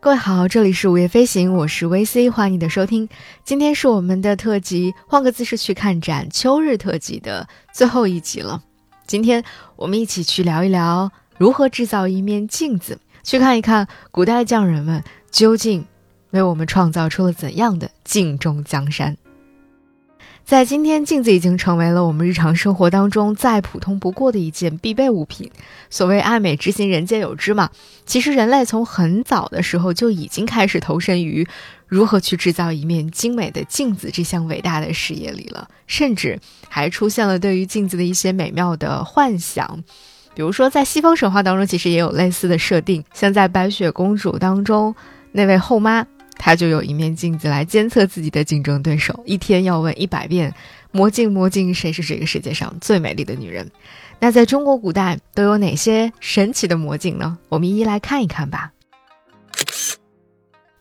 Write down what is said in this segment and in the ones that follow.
各位好，这里是午夜飞行，我是 VC，欢迎你的收听。今天是我们的特辑，换个姿势去看展秋日特辑的最后一集了。今天我们一起去聊一聊如何制造一面镜子，去看一看古代匠人们究竟为我们创造出了怎样的镜中江山。在今天，镜子已经成为了我们日常生活当中再普通不过的一件必备物品。所谓“爱美之心，人皆有之”嘛，其实人类从很早的时候就已经开始投身于如何去制造一面精美的镜子这项伟大的事业里了，甚至还出现了对于镜子的一些美妙的幻想。比如说，在西方神话当中，其实也有类似的设定，像在白雪公主当中那位后妈。他就有一面镜子来监测自己的竞争对手，一天要问一百遍：“魔镜魔镜，谁是这个世界上最美丽的女人？”那在中国古代都有哪些神奇的魔镜呢？我们一一来看一看吧。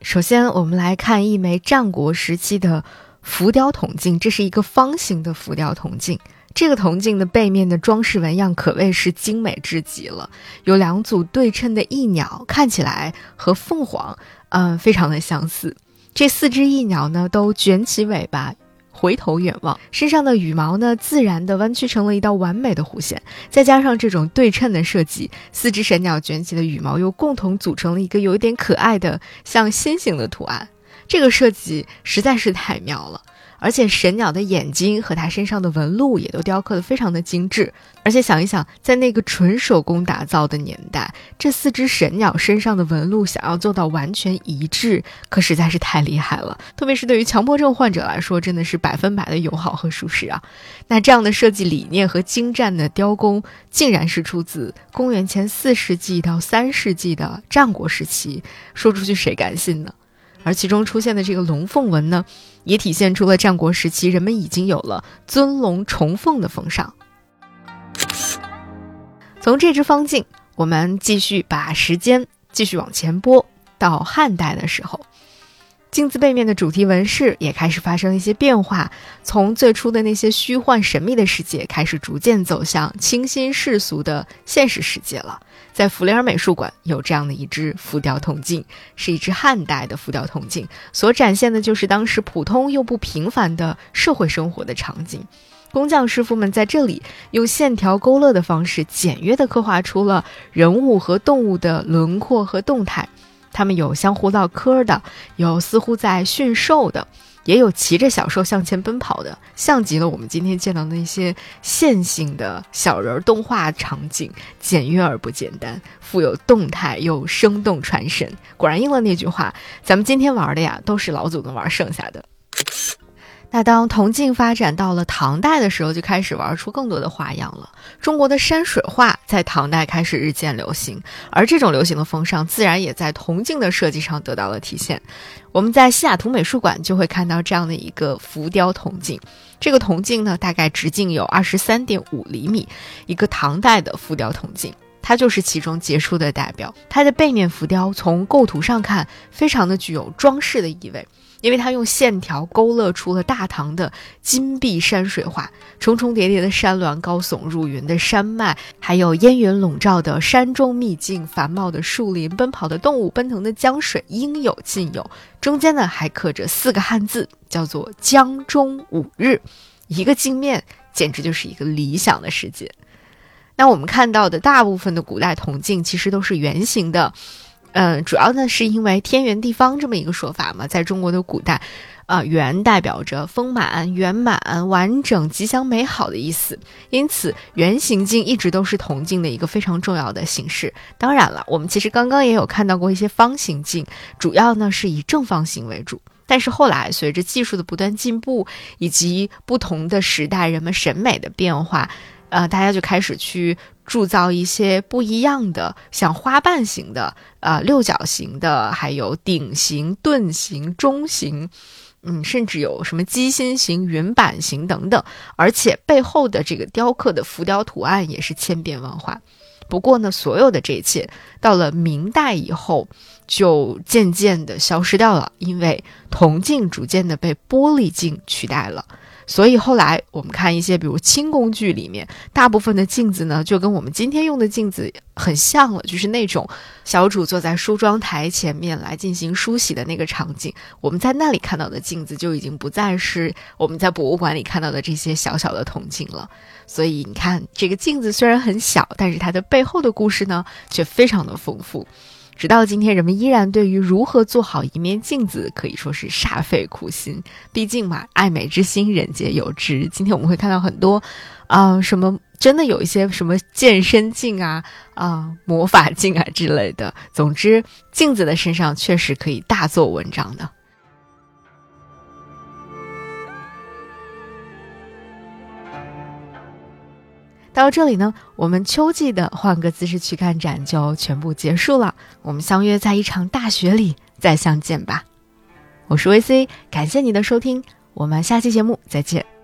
首先，我们来看一枚战国时期的浮雕铜镜，这是一个方形的浮雕铜镜。这个铜镜的背面的装饰纹样可谓是精美至极了，有两组对称的翼鸟，看起来和凤凰。嗯，非常的相似。这四只翼鸟呢，都卷起尾巴，回头远望，身上的羽毛呢，自然的弯曲成了一道完美的弧线。再加上这种对称的设计，四只神鸟卷起的羽毛又共同组成了一个有一点可爱的像心形的图案。这个设计实在是太妙了。而且神鸟的眼睛和它身上的纹路也都雕刻得非常的精致。而且想一想，在那个纯手工打造的年代，这四只神鸟身上的纹路想要做到完全一致，可实在是太厉害了。特别是对于强迫症患者来说，真的是百分百的友好和舒适啊。那这样的设计理念和精湛的雕工，竟然是出自公元前四世纪到三世纪的战国时期，说出去谁敢信呢？而其中出现的这个龙凤纹呢，也体现出了战国时期人们已经有了尊龙崇凤的风尚。从这只方镜，我们继续把时间继续往前拨到汉代的时候。镜子背面的主题纹饰也开始发生了一些变化，从最初的那些虚幻神秘的世界，开始逐渐走向清新世俗的现实世界了。在弗雷尔美术馆有这样的一只浮雕铜镜，是一只汉代的浮雕铜镜，所展现的就是当时普通又不平凡的社会生活的场景。工匠师傅们在这里用线条勾勒的方式，简约地刻画出了人物和动物的轮廓和动态。他们有相互唠嗑的，有似乎在驯兽的，也有骑着小兽向前奔跑的，像极了我们今天见到的那些线性的小人动画场景，简约而不简单，富有动态又生动传神。果然应了那句话，咱们今天玩的呀，都是老祖宗玩剩下的。那当铜镜发展到了唐代的时候，就开始玩出更多的花样了。中国的山水画在唐代开始日渐流行，而这种流行的风尚自然也在铜镜的设计上得到了体现。我们在西雅图美术馆就会看到这样的一个浮雕铜镜，这个铜镜呢，大概直径有二十三点五厘米，一个唐代的浮雕铜镜，它就是其中杰出的代表。它的背面浮雕从构图上看，非常的具有装饰的意味。因为它用线条勾勒出了大唐的金碧山水画，重重叠叠的山峦，高耸入云的山脉，还有烟云笼罩的山中秘境，繁茂的树林，奔跑的动物，奔腾的江水，应有尽有。中间呢还刻着四个汉字，叫做“江中五日”。一个镜面，简直就是一个理想的世界。那我们看到的大部分的古代铜镜，其实都是圆形的。嗯，主要呢是因为天圆地方这么一个说法嘛，在中国的古代，啊，圆代表着丰满、圆满、完整、吉祥、美好的意思，因此圆形镜一直都是铜镜的一个非常重要的形式。当然了，我们其实刚刚也有看到过一些方形镜，主要呢是以正方形为主。但是后来随着技术的不断进步，以及不同的时代人们审美的变化。呃，大家就开始去铸造一些不一样的，像花瓣形的、呃六角形的，还有鼎形、盾形、钟形，嗯，甚至有什么鸡心形、云板形等等。而且背后的这个雕刻的浮雕图案也是千变万化。不过呢，所有的这一切到了明代以后，就渐渐的消失掉了，因为铜镜逐渐的被玻璃镜取代了。所以后来我们看一些，比如清宫剧里面，大部分的镜子呢，就跟我们今天用的镜子很像了，就是那种小主坐在梳妆台前面来进行梳洗的那个场景。我们在那里看到的镜子，就已经不再是我们在博物馆里看到的这些小小的铜镜了。所以你看，这个镜子虽然很小，但是它的背后的故事呢，却非常的丰富。直到今天，人们依然对于如何做好一面镜子可以说是煞费苦心。毕竟嘛，爱美之心，人皆有之。今天我们会看到很多，啊，什么真的有一些什么健身镜啊、啊魔法镜啊之类的。总之，镜子的身上确实可以大做文章的。到这里呢，我们秋季的换个姿势去看展就全部结束了。我们相约在一场大雪里再相见吧。我是维 C，感谢你的收听，我们下期节目再见。